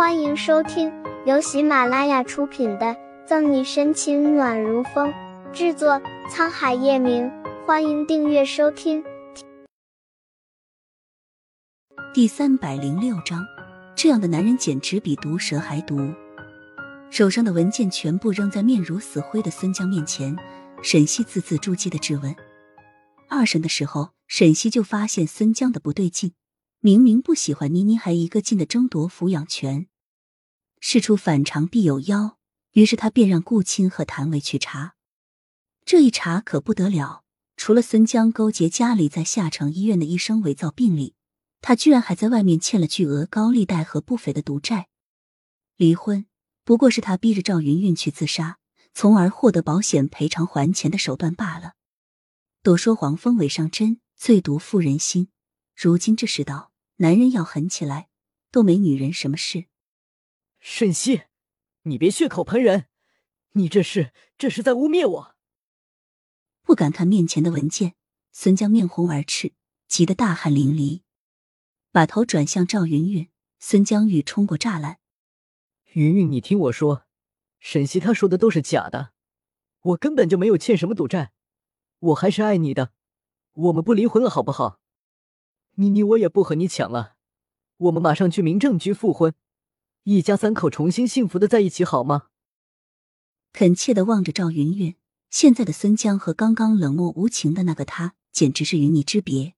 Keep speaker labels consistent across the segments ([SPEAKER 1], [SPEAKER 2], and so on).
[SPEAKER 1] 欢迎收听由喜马拉雅出品的《赠你深情暖如风》，制作沧海夜明。欢迎订阅收听。
[SPEAKER 2] 第三百零六章，这样的男人简直比毒蛇还毒。手上的文件全部扔在面如死灰的孙江面前，沈西字字珠玑的质问。二审的时候，沈西就发现孙江的不对劲。明明不喜欢妮妮，还一个劲的争夺抚养权。事出反常必有妖，于是他便让顾青和谭维去查。这一查可不得了，除了孙江勾结家里在下城医院的医生伪造病历，他居然还在外面欠了巨额高利贷和不菲的赌债。离婚不过是他逼着赵云云去自杀，从而获得保险赔偿还钱的手段罢了。都说黄蜂尾上针，最毒妇人心。如今这世道。男人要狠起来，都没女人什么事。
[SPEAKER 3] 沈西，你别血口喷人，你这是这是在污蔑我。
[SPEAKER 2] 不敢看面前的文件，孙江面红耳赤，急得大汗淋漓，把头转向赵云云。孙江宇冲过栅栏，
[SPEAKER 3] 云云，你听我说，沈西他说的都是假的，我根本就没有欠什么赌债，我还是爱你的，我们不离婚了，好不好？妮妮，我也不和你抢了，我们马上去民政局复婚，一家三口重新幸福的在一起，好吗？
[SPEAKER 2] 恳切的望着赵云云，现在的孙江和刚刚冷漠无情的那个他，简直是云泥之别。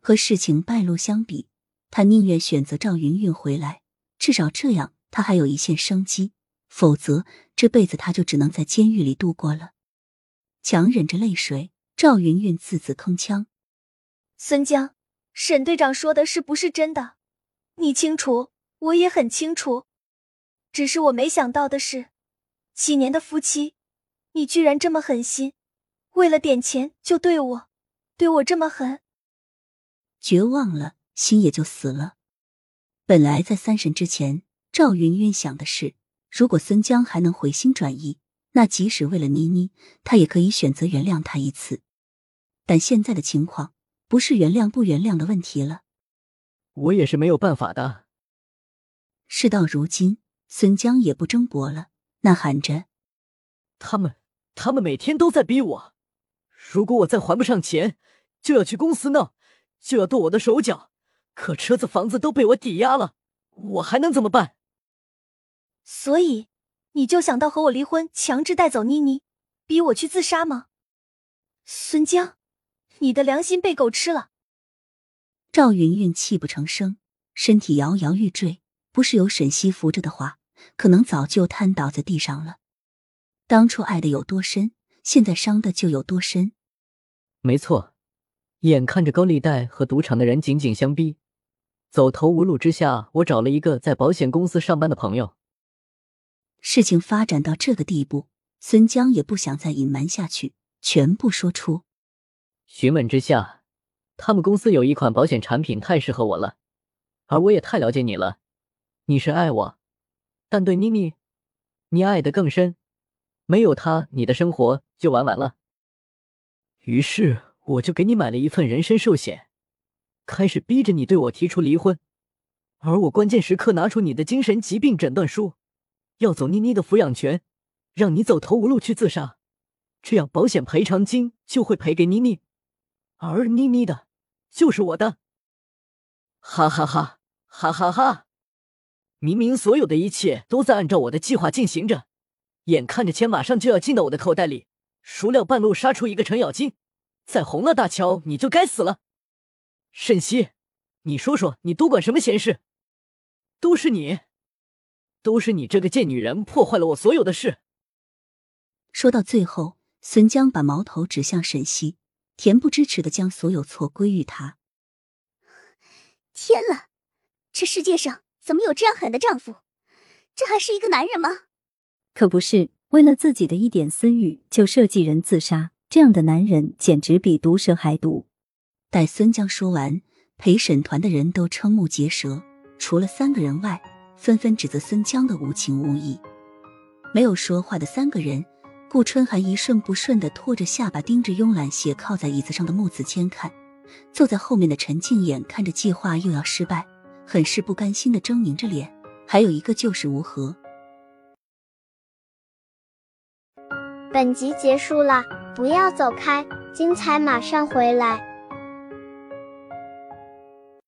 [SPEAKER 2] 和事情败露相比，他宁愿选择赵云云回来，至少这样他还有一线生机。否则，这辈子他就只能在监狱里度过了。强忍着泪水，赵云云字字铿锵：“
[SPEAKER 4] 孙江。”沈队长说的是不是真的？你清楚，我也很清楚。只是我没想到的是，几年的夫妻，你居然这么狠心，为了点钱就对我，对我这么狠。
[SPEAKER 2] 绝望了，心也就死了。本来在三审之前，赵云云想的是，如果孙江还能回心转意，那即使为了妮妮，他也可以选择原谅他一次。但现在的情况。不是原谅不原谅的问题了，
[SPEAKER 3] 我也是没有办法的。
[SPEAKER 2] 事到如今，孙江也不争驳了，呐喊着：“
[SPEAKER 3] 他们，他们每天都在逼我，如果我再还不上钱，就要去公司闹，就要剁我的手脚。可车子、房子都被我抵押了，我还能怎么办？”
[SPEAKER 4] 所以，你就想到和我离婚，强制带走妮妮，逼我去自杀吗，孙江？你的良心被狗吃了！
[SPEAKER 2] 赵云云泣不成声，身体摇摇欲坠。不是有沈西扶着的话，可能早就瘫倒在地上了。当初爱的有多深，现在伤的就有多深。
[SPEAKER 3] 没错，眼看着高利贷和赌场的人紧紧相逼，走投无路之下，我找了一个在保险公司上班的朋友。
[SPEAKER 2] 事情发展到这个地步，孙江也不想再隐瞒下去，全部说出。
[SPEAKER 3] 询问之下，他们公司有一款保险产品太适合我了，而我也太了解你了。你是爱我，但对妮妮，你爱的更深。没有她，你的生活就完完了。于是我就给你买了一份人身寿险，开始逼着你对我提出离婚。而我关键时刻拿出你的精神疾病诊断书，要走妮妮的抚养权，让你走投无路去自杀，这样保险赔偿金就会赔给妮妮。而妮妮的，就是我的，哈哈哈，哈哈哈！明明所有的一切都在按照我的计划进行着，眼看着钱马上就要进到我的口袋里，孰料半路杀出一个程咬金，在红了大桥你就该死了。沈西，你说说，你多管什么闲事？都是你，都是你这个贱女人破坏了我所有的事。
[SPEAKER 2] 说到最后，孙江把矛头指向沈西。恬不知耻的将所有错归于他。
[SPEAKER 5] 天了，这世界上怎么有这样狠的丈夫？这还是一个男人吗？
[SPEAKER 6] 可不是，为了自己的一点私欲就设计人自杀，这样的男人简直比毒蛇还毒。
[SPEAKER 2] 待孙江说完，陪审团的人都瞠目结舌，除了三个人外，纷纷指责孙江的无情无义。没有说话的三个人。顾春寒一顺不顺的拖着下巴，盯着慵懒斜靠在椅子上的穆子谦看。坐在后面的陈静眼看着计划又要失败，很是不甘心的狰狞着脸，还有一个就是吴和。
[SPEAKER 1] 本集结束了，不要走开，精彩马上回来。